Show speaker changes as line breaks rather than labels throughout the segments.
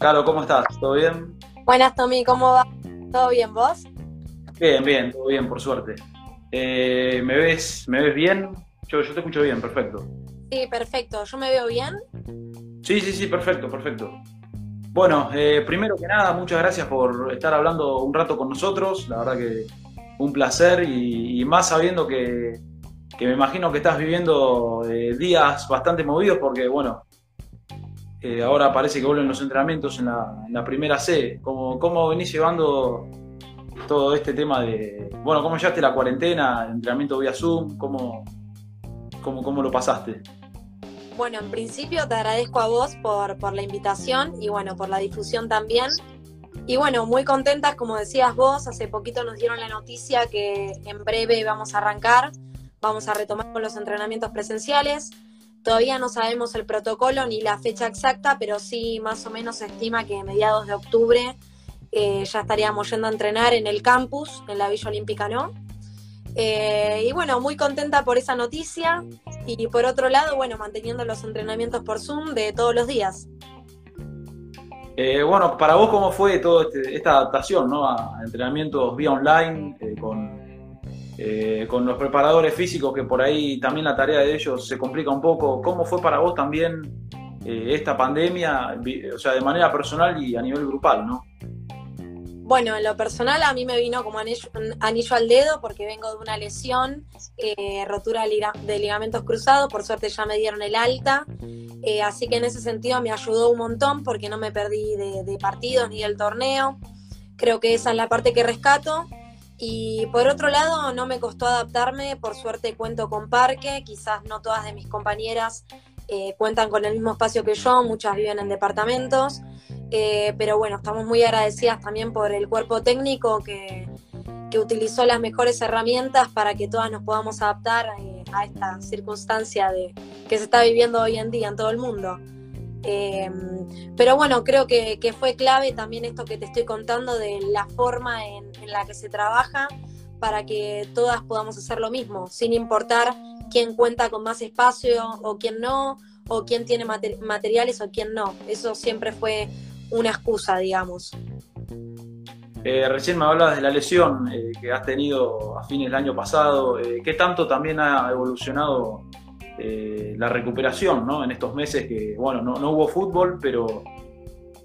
Carlos, ¿cómo estás? ¿Todo bien?
Buenas, Tommy, ¿cómo va? ¿Todo bien, vos?
Bien, bien, todo bien, por suerte. Eh, ¿me, ves, ¿Me ves bien? Yo, yo te escucho bien, perfecto.
Sí, perfecto. ¿Yo me veo bien?
Sí, sí, sí, perfecto, perfecto. Bueno, eh, primero que nada, muchas gracias por estar hablando un rato con nosotros. La verdad que un placer y, más sabiendo que, me imagino que estás viviendo eh, días bastante movidos porque, bueno, eh, ahora parece que vuelven los entrenamientos en la, primera C. ¿Cómo, ¿Cómo, venís llevando todo este tema de, bueno, cómo llevaste la cuarentena, el entrenamiento vía Zoom? ¿Cómo, cómo, lo pasaste?
Bueno, en principio te agradezco a vos por, por la invitación y bueno, por la difusión también. Y bueno, muy contentas, como decías vos, hace poquito nos dieron la noticia que en breve vamos a arrancar, vamos a retomar con los entrenamientos presenciales. Todavía no sabemos el protocolo ni la fecha exacta, pero sí más o menos se estima que mediados de octubre eh, ya estaríamos yendo a entrenar en el campus, en la Villa Olímpica, ¿no? Eh, y bueno, muy contenta por esa noticia y por otro lado, bueno, manteniendo los entrenamientos por Zoom de todos los días.
Eh, bueno, para vos, ¿cómo fue toda este, esta adaptación ¿no? a entrenamientos vía online con eh, con los preparadores físicos, que por ahí también la tarea de ellos se complica un poco. ¿Cómo fue para vos también eh, esta pandemia, o sea, de manera personal y a nivel grupal, no?
Bueno, en lo personal a mí me vino como anillo, al dedo porque vengo de una lesión, eh, rotura de ligamentos cruzados, por suerte ya me dieron el alta, así que en ese sentido me ayudó un montón porque no me perdí de, de partidos ni del torneo. Creo que esa es la parte que rescato. Y por otro lado, no me costó adaptarme, por suerte cuento con parque, quizás no todas de mis compañeras eh, cuentan con el mismo espacio que yo, muchas viven en departamentos, eh, pero bueno, estamos muy agradecidas también por el cuerpo técnico que, utilizó las mejores herramientas para que todas nos podamos adaptar eh, a esta circunstancia de, que se está viviendo hoy en día en todo el mundo. Em, pero bueno, creo que, fue clave también esto que te estoy contando de la forma en, la que se trabaja para que todas podamos hacer lo mismo, sin importar quién cuenta con más espacio o quién no, o quién tiene materiales o quién no. Eso siempre fue una excusa, digamos.
Eh, recién me hablabas de la lesión eh, que has tenido a fines del año pasado. Eh, ¿Qué tanto también ha evolucionado eh, la recuperación, ¿no? En estos meses que, bueno, no, hubo fútbol, pero,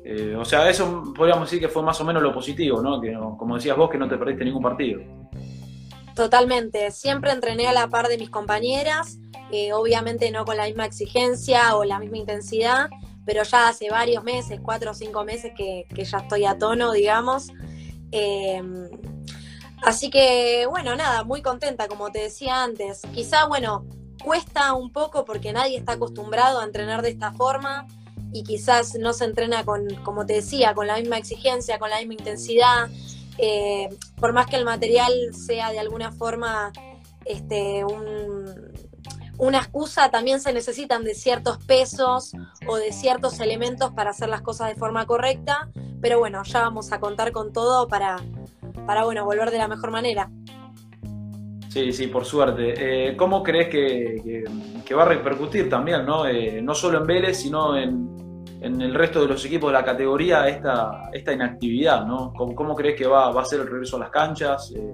eh, o sea, eso podríamos decir que fue más o menos lo positivo, ¿no? Que, como decías vos, que no te perdiste ningún partido.
Totalmente, siempre entrené a la par de mis compañeras, eh, obviamente no con la misma exigencia o la misma intensidad, pero ya hace varios meses, cuatro o cinco meses que, que ya estoy a tono, digamos. así que, bueno, nada, muy contenta, como te decía antes. Quizá, bueno, cuesta un poco porque nadie está acostumbrado a entrenar de esta forma y quizás no se entrena con, como te decía, con la misma exigencia, con la misma intensidad. Eh, por más que el material sea de alguna forma este, una excusa, también se necesitan de ciertos pesos o de ciertos elementos para hacer las cosas de forma correcta. Pero bueno, ya vamos a contar con todo para, para bueno, volver de la mejor manera.
Sí, sí, por suerte. Eh, ¿Cómo crees que, va a repercutir también, no, eh, no solo en Vélez, sino en, el resto de los equipos de la categoría esta, esta inactividad? ¿no? ¿Cómo, crees que va, va, a ser el regreso a las canchas? Eh,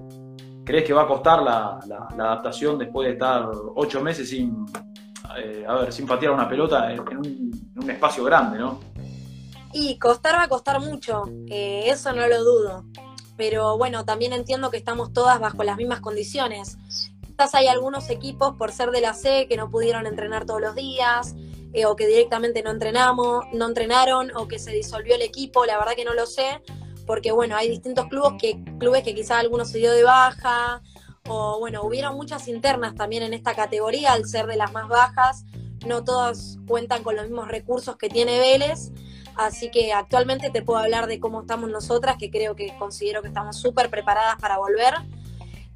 ¿Crees que va a costar la, adaptación después de estar ocho meses sin, a ver, sin patear una pelota en, un, espacio grande, no?
Y costar va a costar mucho, eso no lo dudo pero bueno, también entiendo que estamos todas bajo las mismas condiciones. Quizás hay algunos equipos, por ser de la C, que no pudieron entrenar todos los días, eh, o que directamente no entrenamos, no entrenaron, o que se disolvió el equipo, la verdad que no lo sé, porque bueno, hay distintos clubes que, clubes que quizás algunos se dio de baja, o bueno, hubieron muchas internas también en esta categoría, al ser de las más bajas, no todas cuentan con los mismos recursos que tiene Vélez, Así que actualmente te puedo hablar de cómo estamos nosotras, que creo que considero que estamos súper preparadas para volver.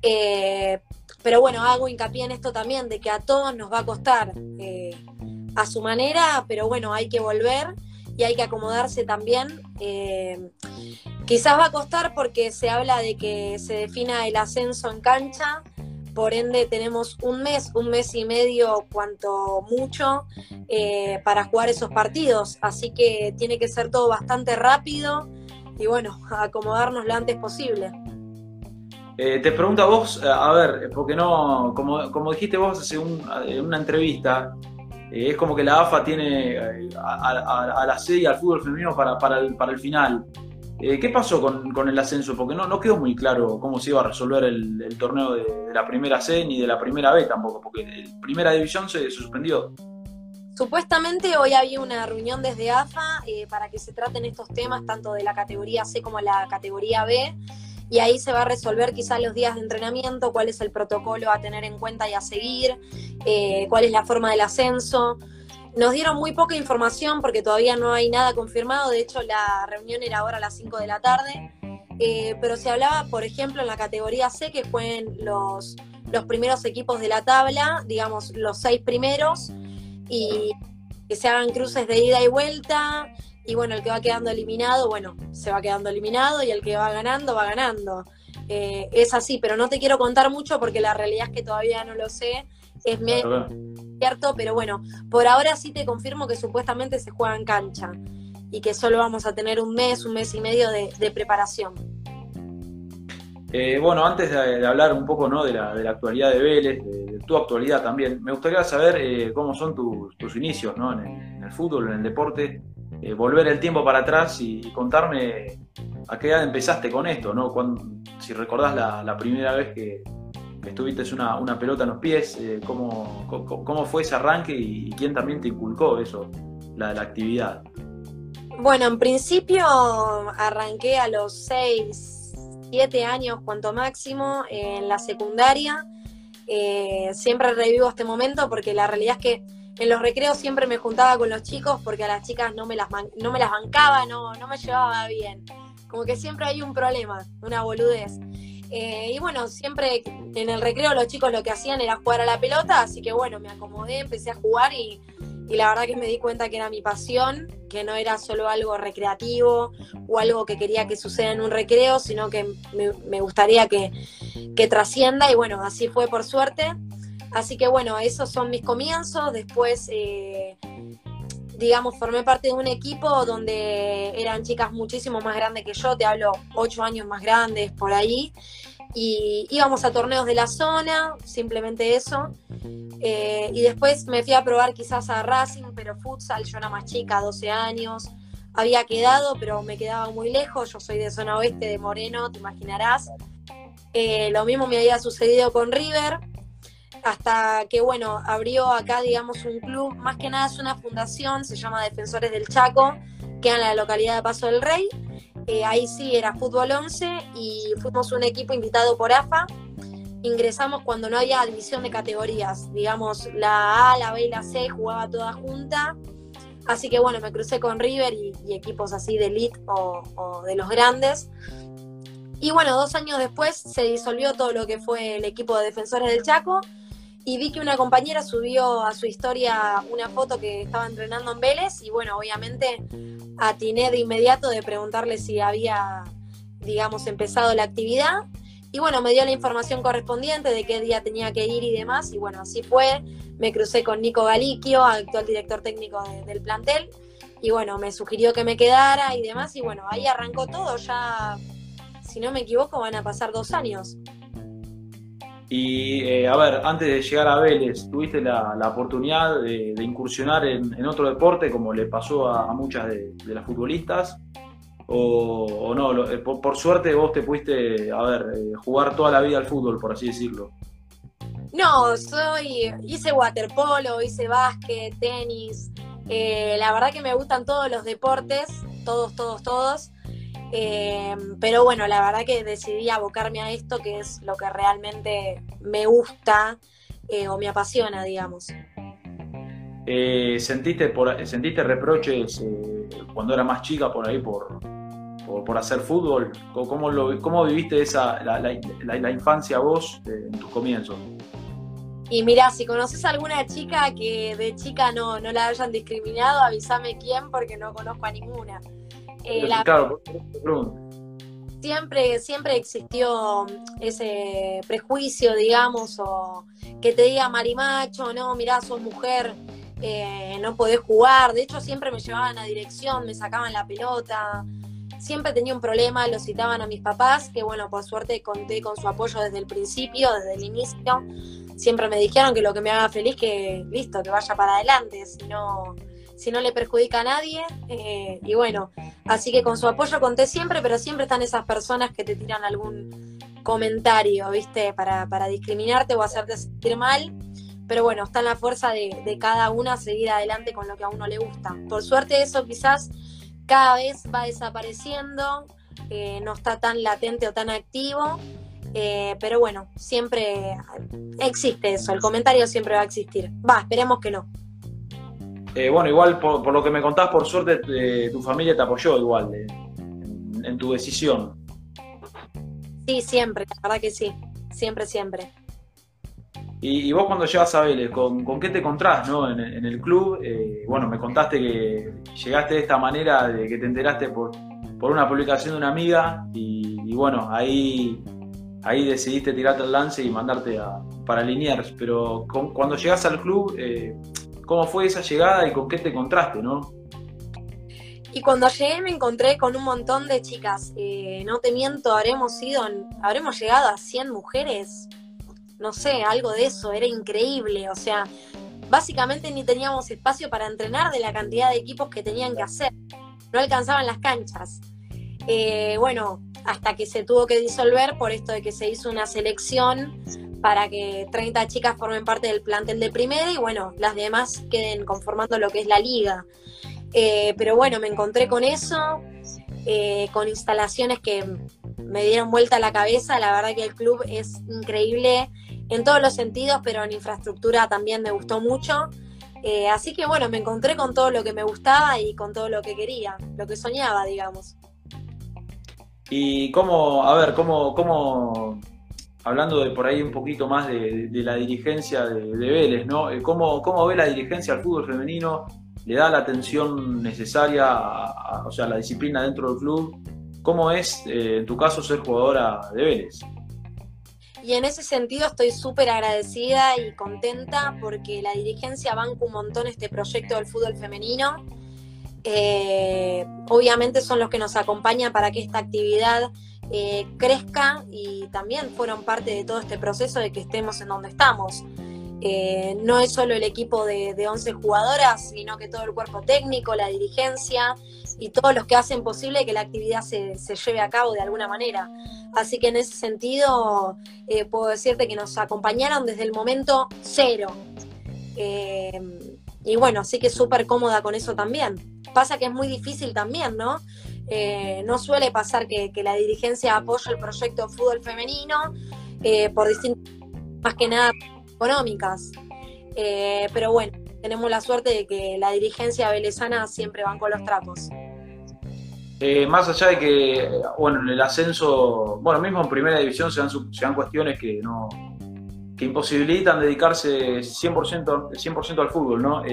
Eh, pero bueno, hago hincapié en esto también, de que a todos nos va a costar eh, a su manera, pero bueno, hay que volver y hay que acomodarse también. Eh, quizás va a costar porque se habla de que se defina el ascenso en cancha, por ende tenemos un mes, un mes y medio, cuanto mucho, eh, para jugar esos partidos. Así que tiene que ser todo bastante rápido y bueno, acomodarnos lo antes posible.
Eh, te pregunto a vos, eh, a ver, porque no, como, como dijiste vos hace en una entrevista, es como que la AFA tiene a, la C y al fútbol femenino para, para, el, para el final. Eh, ¿Qué pasó con, el ascenso? Porque no, no quedó muy claro cómo se iba a resolver el, torneo de, la primera C ni de la primera B tampoco, porque la primera división se, suspendió.
Supuestamente hoy había una reunión desde AFA eh, para que se traten estos temas, tanto de la categoría C como la categoría B, y ahí se va a resolver quizás los días de entrenamiento, cuál es el protocolo a tener en cuenta y a seguir, eh, cuál es la forma del ascenso. Nos dieron muy poca información porque todavía no hay nada confirmado, de hecho la reunión era ahora a las 5 de la tarde, eh, pero se hablaba, por ejemplo, en la categoría C, que fueron los, los primeros equipos de la tabla, digamos, los seis primeros, y que se hagan cruces de ida y vuelta, y bueno, el que va quedando eliminado, bueno, se va quedando eliminado, y el que va ganando, va ganando. Eh, es así, pero no te quiero contar mucho porque la realidad es que todavía no lo sé. Es cierto, pero bueno, por ahora sí te confirmo que supuestamente se juega en cancha y que solo vamos a tener un mes, un mes y medio de, preparación.
Eh, bueno, antes de, hablar un poco ¿no? de, la, de la actualidad de Vélez, de, tu actualidad también, me gustaría saber eh, cómo son tus inicios ¿no? en, el, fútbol, en el deporte, eh, volver el tiempo para atrás y, contarme a qué edad empezaste con esto, ¿no? si recordás la primera vez que, estuviste una, una pelota en los pies, eh, ¿cómo, cómo, fue ese arranque y, quién también te inculcó eso, la, la actividad?
Bueno, en principio arranqué a los 6, 7 años, cuanto máximo, en la secundaria. Eh, siempre revivo este momento porque la realidad es que en los recreos siempre me juntaba con los chicos porque a las chicas no me las, no me las bancaba, no, no me llevaba bien. Como que siempre hay un problema, una boludez. Eh, y bueno, siempre en el recreo los chicos lo que hacían era jugar a la pelota, así que bueno, me acomodé, empecé a jugar y, la verdad que me di cuenta que era mi pasión, que no era solo algo recreativo o algo que quería que suceda en un recreo, sino que me, gustaría que, trascienda y bueno, así fue por suerte. Así que bueno, esos son mis comienzos. Después, eh, digamos, formé parte de un equipo donde eran chicas muchísimo más grandes que yo, te hablo ocho años más grandes por ahí y íbamos a torneos de la zona, simplemente eso. Eh, y después me fui a probar quizás a Racing, pero futsal, yo era más chica, 12 años. Había quedado, pero me quedaba muy lejos. Yo soy de zona oeste de Moreno, te imaginarás. Eh, lo mismo me había sucedido con River, hasta que, bueno, abrió acá, digamos, un club. Más que nada es una fundación, se llama Defensores del Chaco, queda en la localidad de Paso del Rey eh, ahí sí era fútbol 11 y fuimos un equipo invitado por AFA. Ingresamos cuando no había división de categorías, digamos, la A, la B y la C jugaba toda junta. Así que bueno, me crucé con River y, equipos así de elite o, de los grandes. Y bueno, dos años después se disolvió todo lo que fue el equipo de defensores del Chaco y vi que una compañera subió a su historia una foto que estaba entrenando en Vélez y bueno, obviamente atiné de inmediato de preguntarle si había, digamos, empezado la actividad. Y bueno, me dio la información correspondiente de qué día tenía que ir y demás. Y bueno, así fue. Me crucé con Nico Galiquio, actual director técnico del plantel. Y bueno, me sugirió que me quedara y demás. Y bueno, ahí arrancó todo. Ya, si no me equivoco, van a pasar dos años.
Y eh, a ver, antes de llegar a Vélez, ¿tuviste la, oportunidad de, incursionar en, otro deporte como le pasó a, muchas de, las futbolistas? ¿O, no? Eh, por, suerte vos te pudiste, a ver, eh, jugar toda la vida al fútbol, por así decirlo.
No, soy, hice waterpolo, hice básquet, tenis. la verdad que me gustan todos los deportes, todos, todos, todos. Em, pero bueno, la verdad que decidí abocarme a esto, que es lo que realmente me gusta eh, o me apasiona, digamos.
Eh, ¿sentiste, por, ¿Sentiste reproches eh, cuando era más chica por ahí por, por, hacer fútbol? ¿Cómo, lo, cómo viviste esa, la, la, infancia vos en tus comienzos?
Y mira, si conoces a alguna chica que de chica no, no la hayan discriminado, avísame quién porque no conozco a ninguna.
Eh, claro,
siempre, siempre existió ese prejuicio, digamos, o que te diga marimacho, no, mirá, sos mujer, eh, no podés jugar. De hecho, siempre me llevaban a dirección, me sacaban la pelota. Siempre tenía un problema, lo citaban a mis papás, que bueno, por suerte conté con su apoyo desde el principio, desde el inicio. Siempre me dijeron que lo que me haga feliz, que listo, que vaya para adelante, si no, si no le perjudica a nadie. Eh, y bueno, así que con su apoyo conté siempre, pero siempre están esas personas que te tiran algún comentario, ¿viste? Para, para discriminarte o hacerte sentir mal. Pero bueno, está en la fuerza de, cada una seguir adelante con lo que a uno le gusta. Por suerte eso quizás cada vez va desapareciendo, eh, no está tan latente o tan activo, eh, pero bueno, siempre existe eso, el comentario siempre va a existir. Va, esperemos que no.
Eh, bueno, igual por, lo que me contás, por suerte eh, tu familia te apoyó igual eh, en, tu decisión.
Sí, siempre, la verdad que sí, siempre, siempre.
Y, vos cuando llegas a Vélez, ¿con, qué te encontrás ¿no? en, el club? bueno, me contaste que llegaste de esta manera, de que te enteraste por, por una publicación de una amiga y, bueno, ahí, ahí decidiste tirarte el lance y mandarte a, para Liniers, pero cuando llegas al club cómo fue esa llegada y con qué te encontraste, ¿no?
Y cuando llegué me encontré con un montón de chicas. Eh, no te miento, habremos ido, habremos llegado a 100 mujeres. No sé, algo de eso, era increíble. O sea, básicamente ni teníamos espacio para entrenar de la cantidad de equipos que tenían que hacer. No alcanzaban las canchas. Eh, bueno, hasta que se tuvo que disolver por esto de que se hizo una selección para que 30 chicas formen parte del plantel de primera y bueno, las demás queden conformando lo que es la liga. Eh, pero bueno, me encontré con eso, eh, con instalaciones que me dieron vuelta la cabeza. La verdad que el club es increíble en todos los sentidos, pero en infraestructura también me gustó mucho. Eh, así que bueno, me encontré con todo lo que me gustaba y con todo lo que quería, lo que soñaba, digamos.
Y cómo, a ver, cómo, cómo hablando de por ahí un poquito más de, la dirigencia de, Vélez, ¿no? Eh, ¿Cómo, ¿Cómo, ve la dirigencia al fútbol femenino? ¿Le da la atención necesaria, a, o sea, la disciplina dentro del club? ¿Cómo es, eh, en tu caso, ser jugadora de Vélez?
Y en ese sentido estoy súper agradecida y contenta porque la dirigencia banca un montón este proyecto del fútbol femenino. Eh, obviamente son los que nos acompañan para que esta actividad eh, y también fueron parte de todo este proceso de que estemos en donde estamos. Eh, no es solo el equipo de, 11 jugadoras, sino que todo el cuerpo técnico, la dirigencia y todos los que hacen posible que la actividad se, lleve a cabo de alguna manera. Así que en ese sentido eh, puedo decirte que nos acompañaron desde el momento cero. y bueno, así que súper cómoda con eso también. Pasa que es muy difícil también, ¿no? Eh, no suele pasar que, la dirigencia apoye el proyecto de fútbol femenino eh, por distintas, más que nada económicas. Eh, pero bueno, tenemos la suerte de que la dirigencia velezana siempre van con los trapos.
más allá de que, bueno, en el ascenso, bueno, mismo en primera división se dan, se dan cuestiones que no que imposibilitan dedicarse 100%, 100 al fútbol, ¿no?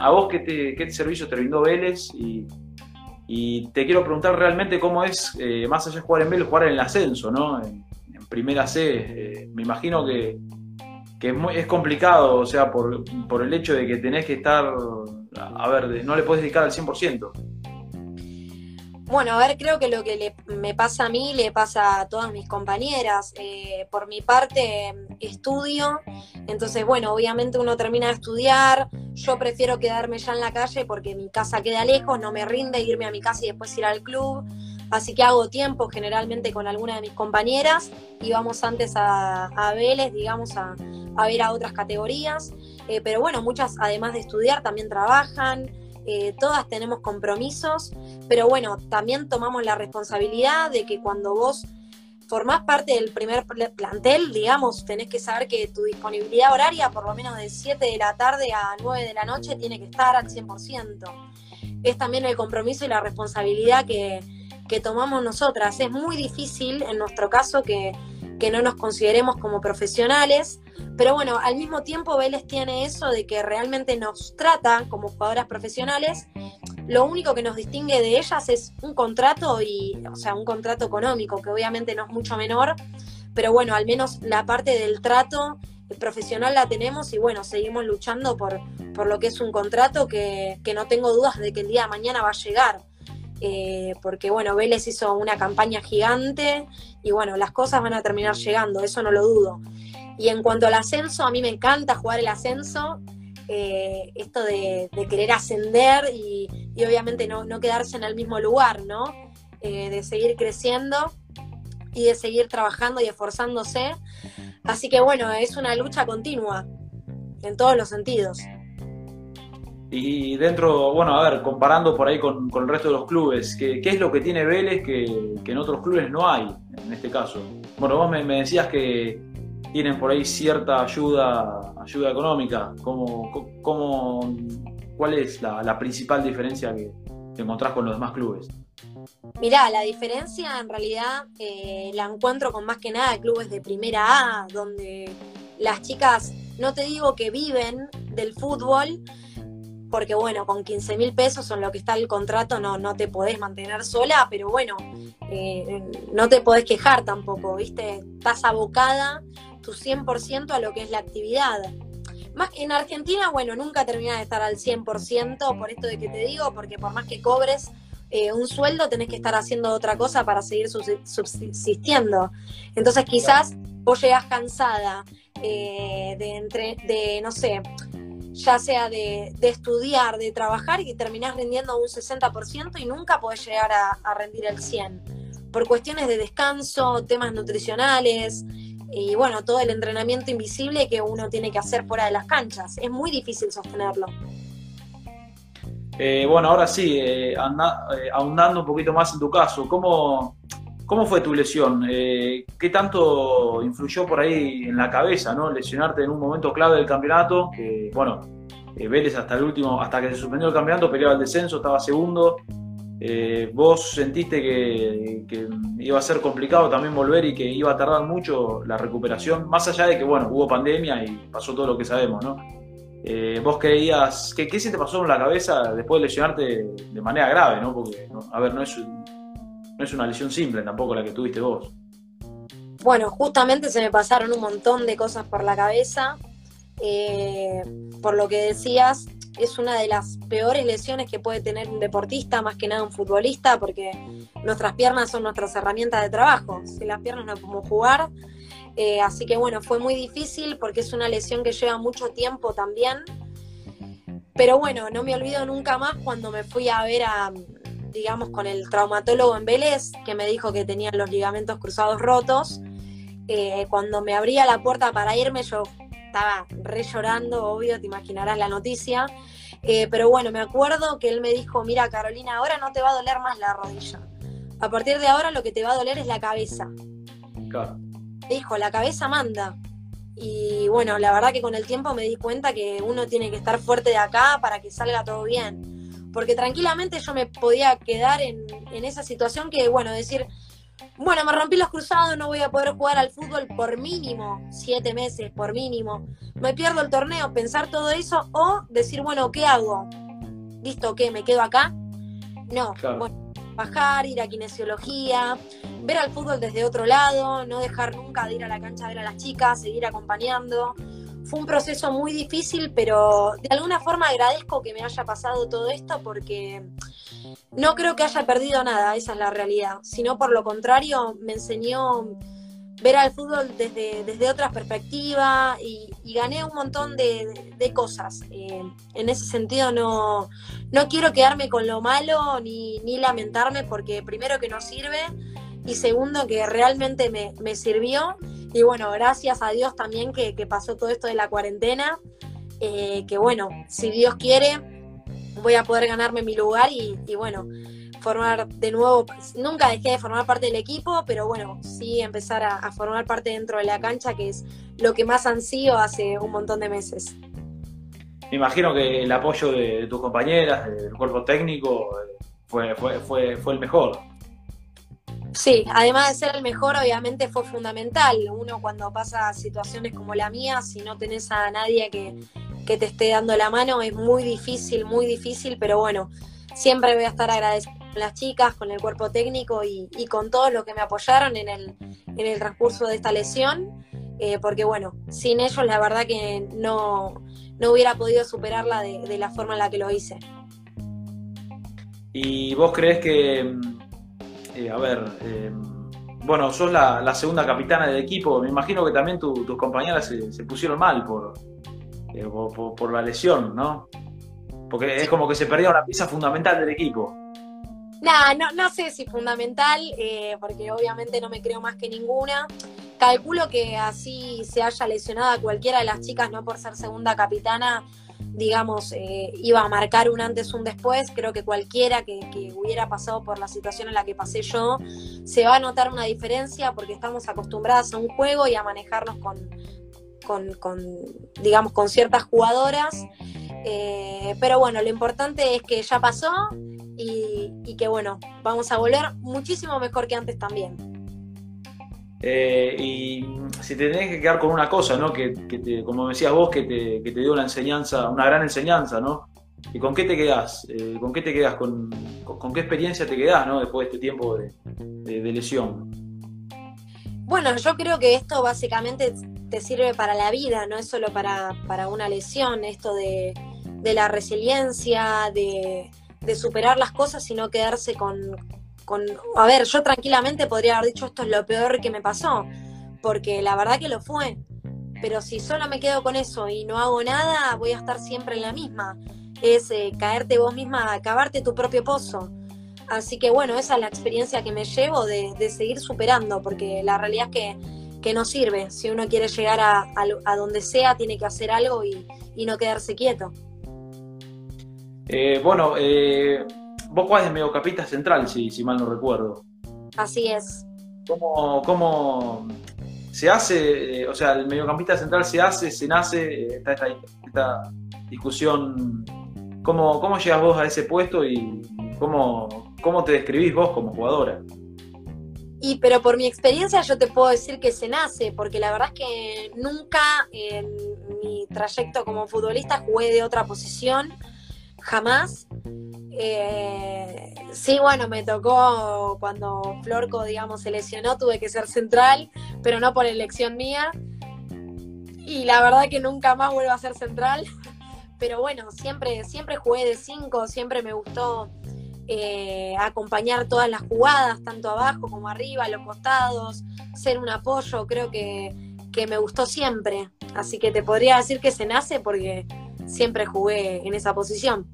¿A vos qué, te, qué servicio te brindó Vélez y, y te quiero preguntar realmente cómo es, eh, más allá de jugar en Vélez, jugar en el ascenso, ¿no? En, primera C. Eh, me imagino que, es, complicado, o sea, por, el hecho de que tenés que estar, a ver, no le puedes dedicar al 100%.
Bueno, a ver, creo que lo que me pasa a mí le pasa a todas mis compañeras. Eh, por mi parte, estudio, entonces, bueno, obviamente uno termina de estudiar, yo prefiero quedarme ya en la calle porque mi casa queda lejos, no me rinde irme a mi casa y después ir al club. Así que hago tiempo generalmente con alguna de mis compañeras y vamos antes a, Vélez, digamos, a, ver a otras categorías. Eh, pero bueno, muchas además de estudiar también trabajan. Eh, todas tenemos compromisos, pero bueno, también tomamos la responsabilidad de que cuando vos formás parte del primer plantel, digamos, tenés que saber que tu disponibilidad horaria, por lo menos de 7 de la tarde a 9 de la noche, tiene que estar al 100%. Es también el compromiso y la responsabilidad que, que tomamos nosotras. Es muy difícil, en nuestro caso, que que no nos consideremos como profesionales, pero bueno, al mismo tiempo Vélez tiene eso de que realmente nos trata como jugadoras profesionales lo único que nos distingue de ellas es un contrato y, o sea, un contrato económico, que obviamente no es mucho menor, pero bueno, al menos la parte del trato profesional la tenemos y bueno, seguimos luchando por, por lo que es un contrato que, que no tengo dudas de que el día de mañana va a llegar. Eh, porque bueno, Vélez hizo una campaña gigante y bueno, las cosas van a terminar llegando, eso no lo dudo. Y en cuanto al ascenso, a mí me encanta jugar el ascenso, eh, esto de, querer ascender y, obviamente no, quedarse en el mismo lugar, ¿no? Eh, de seguir creciendo y de seguir trabajando y esforzándose. Así que bueno, es una lucha continua en todos los sentidos.
Y dentro, bueno, a ver, comparando por ahí con, el resto de los clubes, ¿qué, es lo que tiene Vélez que, en otros clubes no hay, en este caso? Bueno, vos me, decías que tienen por ahí cierta ayuda, ayuda económica. ¿Cómo, cómo, cuál es la, principal diferencia que, te encontrás con los demás clubes?
Mirá, la diferencia en realidad eh, la encuentro con más que nada clubes de primera A, donde las chicas, no te digo que viven del fútbol, porque bueno, con 15 mil pesos en lo que está el contrato no, no te podés mantener sola, pero bueno, eh, no te podés quejar tampoco, ¿viste? Estás abocada tu 100% a lo que es la actividad. En Argentina, bueno, nunca termina de estar al 100%, por esto de que te digo, porque por más que cobres eh, un sueldo, tenés que estar haciendo otra cosa para seguir subsistiendo. Entonces quizás vos llegas cansada eh, de, entre, de, no sé, ya sea de, estudiar, de trabajar y terminás rindiendo un 60% y nunca podés llegar a, rendir el 100%. Por cuestiones de descanso, temas nutricionales y bueno, todo el entrenamiento invisible que uno tiene que hacer fuera de las canchas. Es muy difícil sostenerlo.
Eh, bueno, ahora sí, eh, eh, ahondando un poquito más en tu caso, ¿cómo, ¿Cómo fue tu lesión? Eh, ¿Qué tanto influyó por ahí en la cabeza, ¿no? Lesionarte en un momento clave del campeonato, que, bueno, eh, Vélez hasta el último, hasta que se suspendió el campeonato, peleaba el descenso, estaba segundo. Eh, ¿Vos sentiste que, iba a ser complicado también volver y que iba a tardar mucho la recuperación? Más allá de que, bueno, hubo pandemia y pasó todo lo que sabemos, ¿no? ¿Vos creías, que, qué se te pasó en la cabeza después de lesionarte de manera grave, ¿no? Porque, a ver, no es no es una lesión simple tampoco la que tuviste vos.
Bueno, justamente se me pasaron un montón de cosas por la cabeza. Eh, por lo que decías, es una de las peores lesiones que puede tener un deportista, más que nada un futbolista, porque nuestras piernas son nuestras herramientas de trabajo. Si las piernas no podemos jugar. Eh, así que bueno, fue muy difícil porque es una lesión que lleva mucho tiempo también. Pero bueno, no me olvido nunca más cuando me fui a ver a, digamos, con el traumatólogo en Vélez, que me dijo que tenía los ligamentos cruzados rotos. Eh, cuando me abría la puerta para irme, yo estaba re llorando, obvio, te imaginarás la noticia. Eh, pero bueno, me acuerdo que él me dijo, mira Carolina, ahora no te va a doler más la rodilla. A partir de ahora lo que te va a doler es la cabeza. Claro. Dijo, la cabeza manda. Y bueno, la verdad que con el tiempo me di cuenta que uno tiene que estar fuerte de acá para que salga todo bien porque tranquilamente yo me podía quedar en, esa situación que, bueno, decir, bueno, me rompí los cruzados, no voy a poder jugar al fútbol por mínimo, siete meses, por mínimo, me pierdo el torneo, pensar todo eso, o decir, bueno, ¿qué hago? ¿Listo? ¿Qué? ¿Me quedo acá? No, bueno, bajar, ir a kinesiología, ver al fútbol desde otro lado, no dejar nunca de ir a la cancha a ver a las chicas, seguir acompañando fue un proceso muy difícil, pero de alguna forma agradezco que me haya pasado todo esto porque no creo que haya perdido nada, esa es la realidad, sino por lo contrario me enseñó ver al fútbol desde, desde otra perspectiva y, gané un montón de, cosas. Eh, en ese sentido no, no quiero quedarme con lo malo ni, ni lamentarme porque primero que no sirve y segundo que realmente me, me sirvió y bueno, gracias a Dios también que, pasó todo esto de la cuarentena, eh, que bueno, si Dios quiere, voy a poder ganarme mi lugar y, bueno, formar de nuevo, nunca dejé de formar parte del equipo, pero bueno, sí empezar a, formar parte dentro de la cancha, que es lo que más ansío hace un montón de meses.
Me imagino que el apoyo de, tus compañeras, del cuerpo técnico, fue, fue, fue, fue el mejor.
Sí, además de ser el mejor, obviamente fue fundamental. Uno cuando pasa situaciones como la mía, si no tenés a nadie que, te esté dando la mano, es muy difícil, muy difícil, pero bueno, siempre voy a estar agradecida con las chicas, con el cuerpo técnico y, con todos los que me apoyaron en el, en el transcurso de esta lesión, eh, porque bueno, sin ellos la verdad que no, no hubiera podido superarla de, la forma en la que lo hice.
¿Y vos crees que, mm, eh, a ver, eh, bueno, sos la, segunda capitana del equipo, me imagino que también tus compañeras se, pusieron mal eh, por, la lesión, ¿no? Porque es como que se perdió una pieza fundamental del equipo.
Nah, no, no sé si fundamental, eh, porque obviamente no me creo más que ninguna. Calculo que así se haya lesionado cualquiera de las chicas, no por ser segunda capitana, digamos, eh, iba a marcar un antes, un después. Creo que cualquiera que, hubiera pasado por la situación en la que pasé yo, se va a notar una diferencia porque estamos acostumbradas a un juego y a manejarnos con, con, digamos, con ciertas jugadoras. Eh, pero bueno, lo importante es que ya pasó y, y que bueno, vamos a volver muchísimo mejor que antes también.
Eh, y si te tenés que quedar con una cosa, ¿no? Que, te, como decías vos, que te, que te, dio una enseñanza, una gran enseñanza, ¿no? ¿Y con qué te quedás? Eh, ¿Con qué te quedás? ¿Con, qué experiencia te quedás, ¿no? Después de este tiempo de, lesión.
Bueno, yo creo que esto básicamente te sirve para la vida, no es solo para, para una lesión, esto de, de la resiliencia, de, de superar las cosas y no quedarse con, a ver, yo tranquilamente podría haber dicho esto es lo peor que me pasó, porque la verdad que lo fue. Pero si solo me quedo con eso y no hago nada, voy a estar siempre en la misma. Es eh, caerte vos misma, acabarte tu propio pozo. Así que bueno, esa es la experiencia que me llevo de, seguir superando, porque la realidad es que, que, no sirve. Si uno quiere llegar a, donde sea, tiene que hacer algo y, no quedarse quieto.
Eh, bueno, eh, vos jugás de mediocapista central, si, si mal no recuerdo.
Así es.
¿Cómo, cómo se hace, eh, o sea, el mediocampista central se hace, se nace, está esta, esta discusión, ¿cómo, ¿cómo llegas vos a ese puesto y cómo, cómo te describís vos como jugadora?
Y pero por mi experiencia yo te puedo decir que se nace, porque la verdad es que nunca en mi trayecto como futbolista jugué de otra posición, jamás. Eh, sí, bueno, me tocó cuando Florco, digamos, se lesionó, tuve que ser central, pero no por elección mía. Y la verdad que nunca más vuelvo a ser central. Pero bueno, siempre, siempre jugué de cinco, siempre me gustó eh, acompañar todas las jugadas, tanto abajo como arriba, los costados, ser un apoyo, creo que, que me gustó siempre. Así que te podría decir que se nace porque siempre jugué en esa posición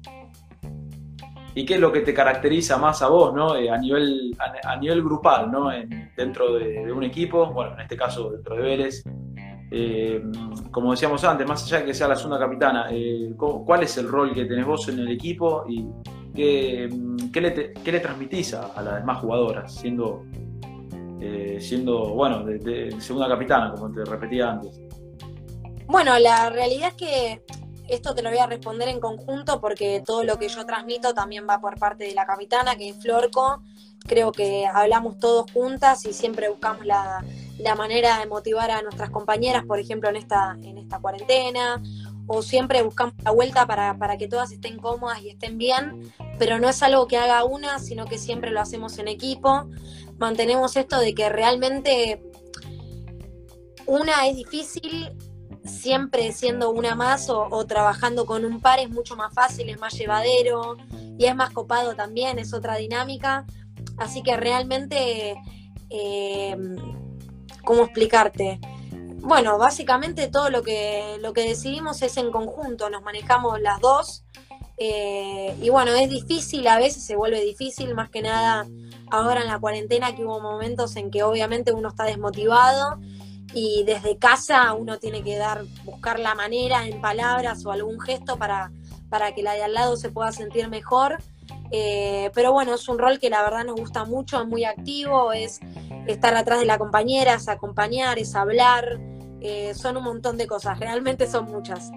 y qué es lo que te caracteriza más a vos, ¿no? Eh, a, nivel, a, nivel grupal, ¿no? dentro de, un equipo, bueno, en este caso dentro de Vélez. Eh, como decíamos antes, más allá de que sea la segunda capitana, ¿cuál es el rol que tenés vos en el equipo qué, qué, le, qué le, transmitís a, las demás jugadoras, siendo, siendo bueno, de segunda capitana, como te repetía antes?
Bueno, la realidad es que esto te lo voy a responder en conjunto porque todo lo que yo transmito también va por parte de la capitana, que es Florco. Creo que hablamos todos juntas y siempre buscamos la, manera de motivar a nuestras compañeras, por ejemplo, en esta, en esta cuarentena, o siempre buscamos la vuelta para, para que todas estén cómodas y estén bien, pero no es algo que haga una, sino que siempre lo hacemos en equipo. Mantenemos esto de que realmente una es difícil siempre siendo una más o, trabajando con un par es mucho más fácil, es más llevadero y es más copado también, es otra dinámica. Así que realmente, eh, ¿cómo explicarte? Bueno, básicamente todo lo que, lo que decidimos es en conjunto, nos manejamos las dos. Eh, y bueno, es difícil, a veces se vuelve difícil, más que nada ahora en la cuarentena que hubo momentos en que obviamente uno está desmotivado y desde casa uno tiene que dar, buscar la manera en palabras o algún gesto para, para que la de al lado se pueda sentir mejor. Eh, pero bueno, es un rol que la verdad nos gusta mucho, es muy activo, es estar atrás de la compañera, es acompañar, es hablar, eh, son un montón de cosas, realmente son muchas.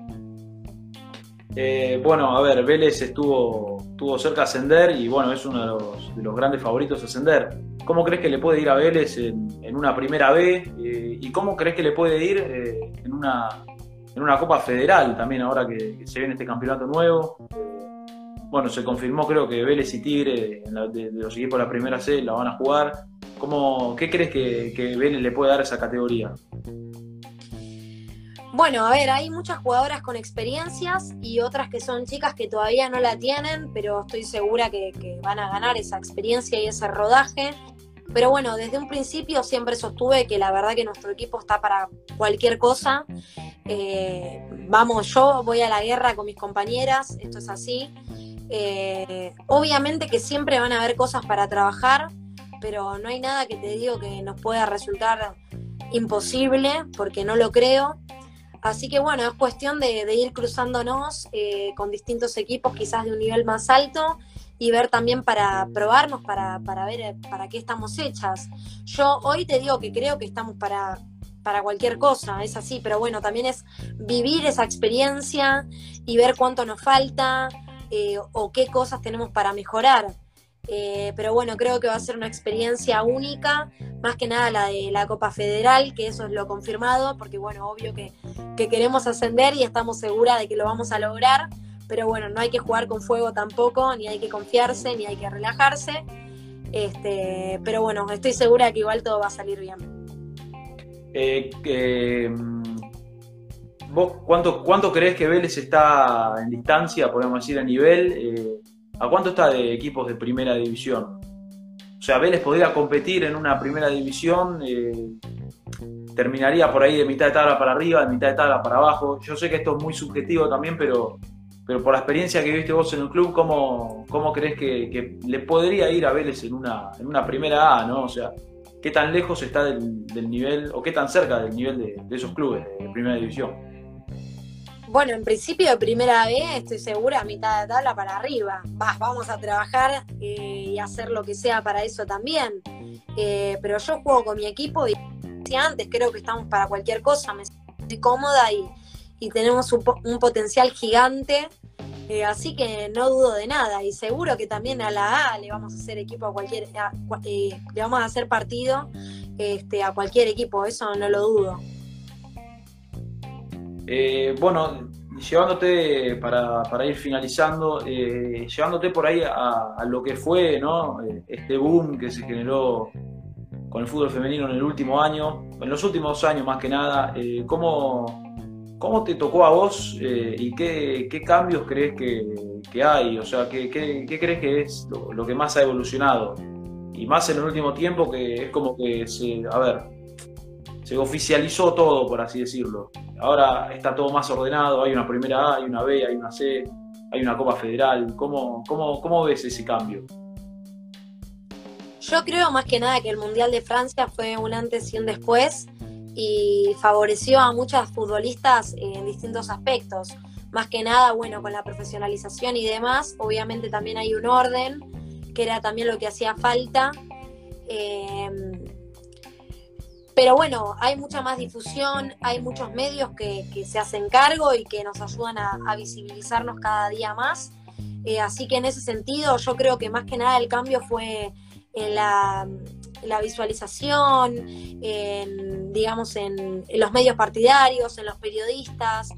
Eh, bueno, a ver, Vélez estuvo, estuvo cerca de ascender y bueno, es uno de los, de los grandes favoritos a ascender. ¿Cómo crees que le puede ir a Vélez en, una primera B? Eh, ¿Y cómo crees que le puede ir en, una, en una Copa Federal también ahora que, se viene este campeonato nuevo? bueno, se confirmó creo que Vélez y Tigre de, los equipos de la primera C la van a jugar. ¿Cómo, ¿Qué crees que, que Vélez le puede dar esa categoría?
Bueno, a ver, hay muchas jugadoras con experiencias y otras que son chicas que todavía no la tienen, pero estoy segura que, van a ganar esa experiencia y ese rodaje. Pero bueno, desde un principio siempre sostuve que la verdad que nuestro equipo está para cualquier cosa. Eh, vamos, yo voy a la guerra con mis compañeras, esto es así. Eh, obviamente que siempre van a haber cosas para trabajar, pero no hay nada que te digo que nos pueda resultar imposible, porque no lo creo. Así que bueno, es cuestión de, ir cruzándonos eh, con distintos equipos quizás de un nivel más alto y ver también para probarnos, para, ver eh, para qué estamos hechas. Yo hoy te digo que creo que estamos para, para cualquier cosa, es así, pero bueno, también es vivir esa experiencia y ver cuánto nos falta eh, o qué cosas tenemos para mejorar. Eh, pero bueno, creo que va a ser una experiencia única, más que nada la de la Copa Federal, que eso es lo confirmado, porque bueno, obvio que, queremos ascender y estamos seguras de que lo vamos a lograr, pero bueno, no hay que jugar con fuego tampoco, ni hay que confiarse, ni hay que relajarse. Este, pero bueno, estoy segura que igual todo va a salir bien.
Eh, ¿Vos cuánto, cuánto crees que Vélez está en distancia, podemos decir, a nivel? ¿A cuánto está de equipos de primera división? O sea, Vélez podría competir en una primera división, eh, terminaría por ahí de mitad de tabla para arriba, de mitad de tabla para abajo. Yo sé que esto es muy subjetivo también, pero, pero por la experiencia que viste vos en el club, ¿cómo, cómo crees que, le podría ir a Vélez en una, en una primera A, ¿no? O sea, ¿qué tan lejos está del, nivel, o qué tan cerca del nivel de, de esos clubes de primera división?
Bueno, en principio primera vez estoy segura, mitad de tabla para arriba. vamos a trabajar eh, y hacer lo que sea para eso también. Eh, pero yo juego con mi equipo y antes creo que estamos para cualquier cosa, me estoy cómoda y, tenemos un, potencial gigante. Eh, así que no dudo de nada y seguro que también a la A le vamos a hacer equipo a cualquier, le vamos a hacer partido este, a cualquier equipo, eso no lo dudo.
Eh, bueno, llevándote para, ir finalizando, eh, llevándote por ahí a, lo que fue ¿no? este boom que se generó con el fútbol femenino en el último año, en los últimos años más que nada, eh, ¿cómo, ¿cómo, te tocó a vos y qué, cambios crees que, hay? O sea, ¿qué, crees que es lo, que más ha evolucionado? Y más en el último tiempo que es como que se, a ver, se oficializó todo, por así decirlo. Ahora está todo más ordenado, hay una primera A, hay una B, hay una C, hay una Copa Federal. ¿Cómo, cómo, cómo ves ese cambio?
Yo creo más que nada que el Mundial de Francia fue un antes y un después y favoreció a muchas futbolistas en distintos aspectos. Más que nada, bueno, con la profesionalización y demás, obviamente también hay un orden, que era también lo que hacía falta. Eh, pero bueno, hay mucha más difusión, hay muchos medios que, se hacen cargo y que nos ayudan a, visibilizarnos cada día más. Eh, así que en ese sentido yo creo que más que nada el cambio fue en la, visualización, en, digamos, en, los medios partidarios, en los periodistas,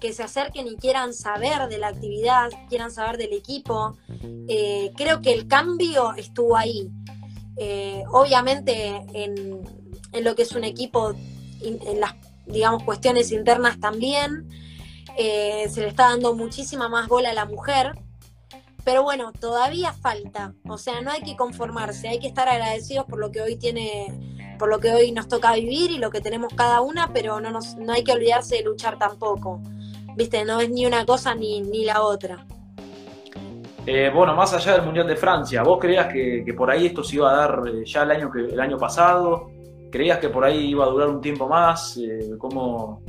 que se acerquen y quieran saber de la actividad, quieran saber del equipo. Eh, creo que el cambio estuvo ahí. Eh, obviamente en, en lo que es un equipo, en las, digamos, cuestiones internas también. Eh, se le está dando muchísima más bola a la mujer. Pero bueno, todavía falta. O sea, no hay que conformarse, hay que estar agradecidos por lo que hoy tiene, por lo que hoy nos toca vivir y lo que tenemos cada una, pero no, nos, no hay que olvidarse de luchar tampoco. Viste, no es ni una cosa ni, ni la otra.
Eh, bueno, más allá del Mundial de Francia, ¿vos creías que, por ahí esto se iba a dar eh, ya el año, que, el año pasado? ¿Creías que por ahí iba a durar un tiempo más? Eh, ¿cómo,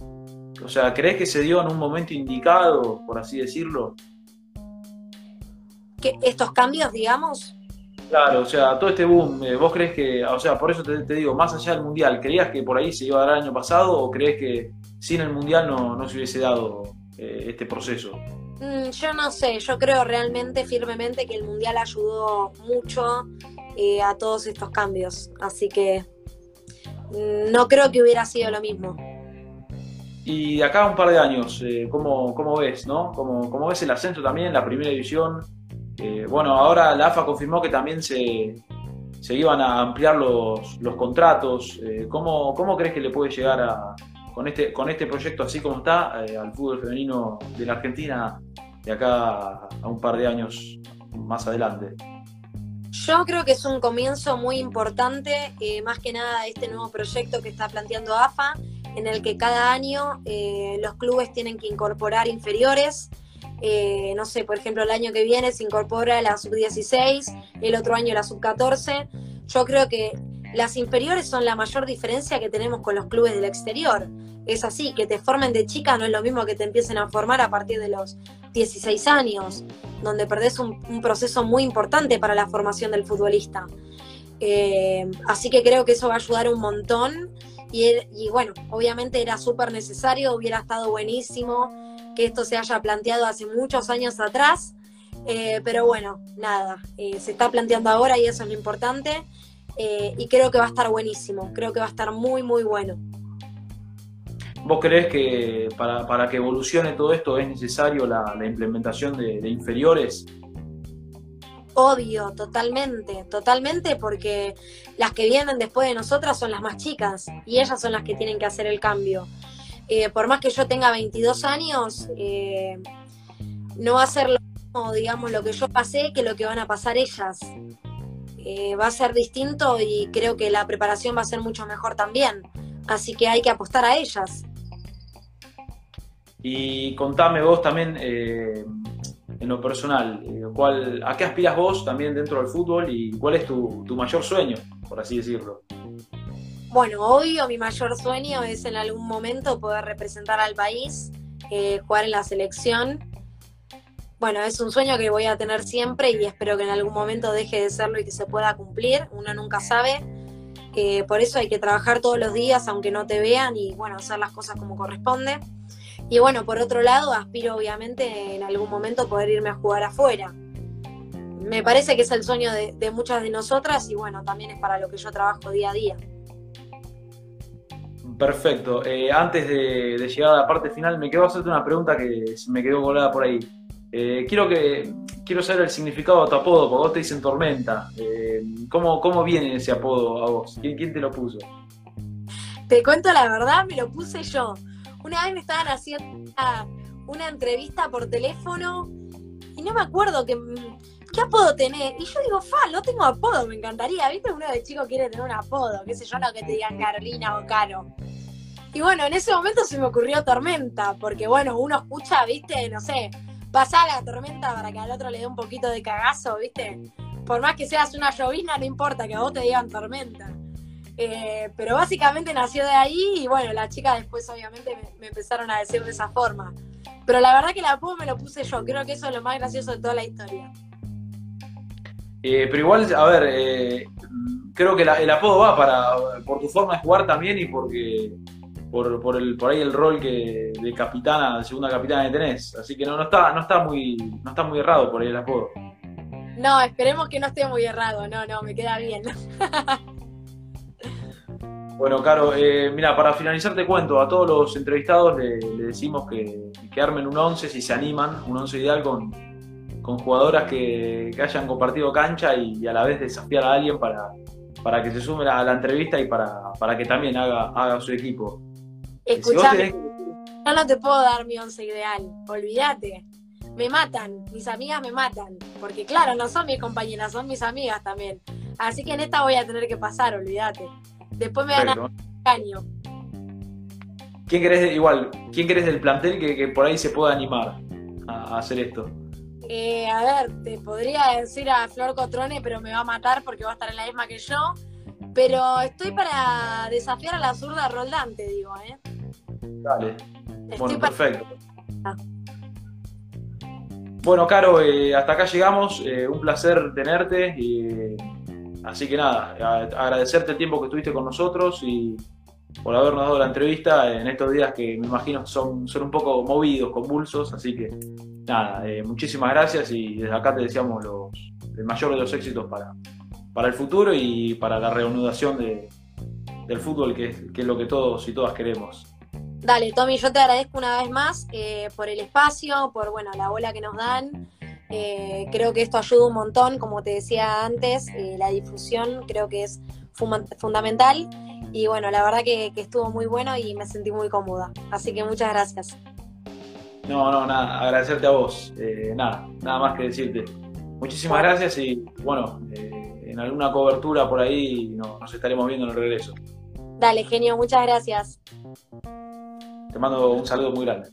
o sea, ¿crees que se dio en un momento indicado, por así decirlo?
¿Que ¿Estos cambios, digamos?
Claro, o sea, todo este boom, eh, ¿vos crees que, o sea, por eso te, digo, más allá del Mundial, ¿creías que por ahí se iba a dar el año pasado o crees que sin el Mundial no, se hubiese dado eh, este proceso?
Mm, yo no sé, yo creo realmente, firmemente, que el Mundial ayudó mucho a todos estos cambios, así que no creo que hubiera sido lo mismo.
Y acá un par de años, eh, ¿cómo, ¿cómo, ves, no? ¿Cómo, ¿Cómo, ves el ascenso también, la primera división? Eh, bueno, ahora la AFA confirmó que también se, se iban a ampliar los, los contratos. Eh, ¿cómo, ¿Cómo crees que le puede llegar a, con, este, con este proyecto así como está al fútbol femenino de la Argentina de acá a un par de años más adelante?
Yo creo que es un comienzo muy importante, eh, más que nada este nuevo proyecto que está planteando AFA, en el que cada año eh, los clubes tienen que incorporar inferiores. Eh, no sé, por ejemplo, el año que viene se incorpora la sub-16, el otro año la sub-14. Yo creo que las inferiores son la mayor diferencia que tenemos con los clubes del exterior. Es así, que te formen de chica no es lo mismo que te empiecen a formar a partir de los 16 años, donde perdés un, proceso muy importante para la formación del futbolista. Eh, así que creo que eso va a ayudar un montón. Y, y bueno, obviamente era súper necesario, hubiera estado buenísimo que esto se haya planteado hace muchos años atrás. Eh, pero bueno, nada, eh, se está planteando ahora y eso es lo importante. Y creo que va a estar buenísimo, creo que va a estar muy, muy bueno.
¿Vos crees que para, para que evolucione todo esto es necesario la, implementación de, de, inferiores?
Obvio, totalmente, totalmente, porque las que vienen después de nosotras son las más chicas y ellas son las que tienen que hacer el cambio. Eh, por más que yo tenga 22 años, eh, no va a ser lo mismo, digamos, lo que yo pasé que lo que van a pasar ellas. Eh, va a ser distinto y creo que la preparación va a ser mucho mejor también. Así que hay que apostar a ellas.
Y contame vos también, eh, en lo personal, eh, ¿cuál, ¿a qué aspiras vos también dentro del fútbol y cuál es tu, mayor sueño, por así decirlo?
Bueno, obvio, mi mayor sueño es en algún momento poder representar al país, eh, jugar en la selección. Bueno, es un sueño que voy a tener siempre y espero que en algún momento deje de serlo y que se pueda cumplir. Uno nunca sabe. Por eso hay que trabajar todos los días, aunque no te vean, y bueno, hacer las cosas como corresponde. Y bueno, por otro lado, aspiro obviamente en algún momento poder irme a jugar afuera. Me parece que es el sueño de, de muchas de nosotras y bueno, también es para lo que yo trabajo día a día.
Perfecto. Eh, antes de, de, llegar a la parte final, me quedo hacerte una pregunta que me quedó colada por ahí. Eh, quiero que quiero saber el significado de tu apodo, porque vos te dicen Tormenta. Eh, ¿cómo, ¿Cómo viene ese apodo a vos? ¿Quién, ¿Quién te lo puso?
Te cuento la verdad, me lo puse yo. Una vez me estaban haciendo una, entrevista por teléfono y no me acuerdo qué, qué apodo tenés. Y yo digo, fa, no tengo apodo, me encantaría. ¿Viste? Uno de chico quiere tener un apodo, qué sé yo, no que te digan Carolina o Caro. Y bueno, en ese momento se me ocurrió Tormenta, porque bueno, uno escucha, viste, no sé, pasar la tormenta para que al otro le dé un poquito de cagazo, viste. Por más que seas una llovizna, no importa que a vos te digan tormenta. Eh, pero básicamente nació de ahí y bueno, las chicas después obviamente me, me, empezaron a decir de esa forma. Pero la verdad que el apodo me lo puse yo, creo que eso es lo más gracioso de toda la historia.
Eh, pero igual, a ver, eh, creo que la, el apodo va para por tu forma de jugar también y porque por, por, el, por ahí el rol que de capitana, de segunda capitana que tenés. Así que no, no está, no está muy, no está muy errado por ahí el apodo.
No, esperemos que no esté muy errado, no, no, me queda bien.
Bueno, Caro, eh, mira, para finalizar te cuento, a todos los entrevistados le, le decimos que, que, armen un 11 si se animan, un 11 ideal con, con jugadoras que, que, hayan compartido cancha y, y, a la vez desafiar a alguien para, para que se sume a la entrevista y para, para que también haga, haga su equipo.
Escuchame, si tenés... yo no te puedo dar mi 11 ideal, olvídate. Me matan, mis amigas me matan, porque claro, no son mis compañeras, son mis amigas también. Así que en esta voy a tener que pasar, olvídate. Después me van a caño.
¿Quién querés, igual, quién querés del plantel que, que, por ahí se pueda animar a, hacer esto?
Eh, a ver, te podría decir a Flor Cotrone, pero me va a matar porque va a estar en la misma que yo. Pero estoy para desafiar a la zurda Roldán, te digo, ¿eh?
Dale. Estoy bueno, perfecto. Para... Bueno, Caro, eh, hasta acá llegamos. Eh, un placer tenerte. Y Así que nada, agradecerte el tiempo que estuviste con nosotros y por habernos dado la entrevista en estos días que me imagino son, son un poco movidos, convulsos. Así que nada, eh, muchísimas gracias y desde acá te deseamos los, el mayor de los éxitos para, para el futuro y para la reanudación de, del fútbol, que es, que es lo que todos y todas queremos.
Dale, Tommy, yo te agradezco una vez más eh, por el espacio, por bueno, la bola que nos dan. Eh, creo que esto ayuda un montón, como te decía antes, eh, la difusión creo que es fundamental. Y bueno, la verdad que, estuvo muy bueno y me sentí muy cómoda. Así que muchas gracias.
No, no, nada, agradecerte a vos. nada, nada más que decirte. Muchísimas gracias y bueno, en alguna cobertura por ahí nos estaremos viendo en el regreso.
Dale, genio, muchas gracias.
Te mando un saludo muy grande.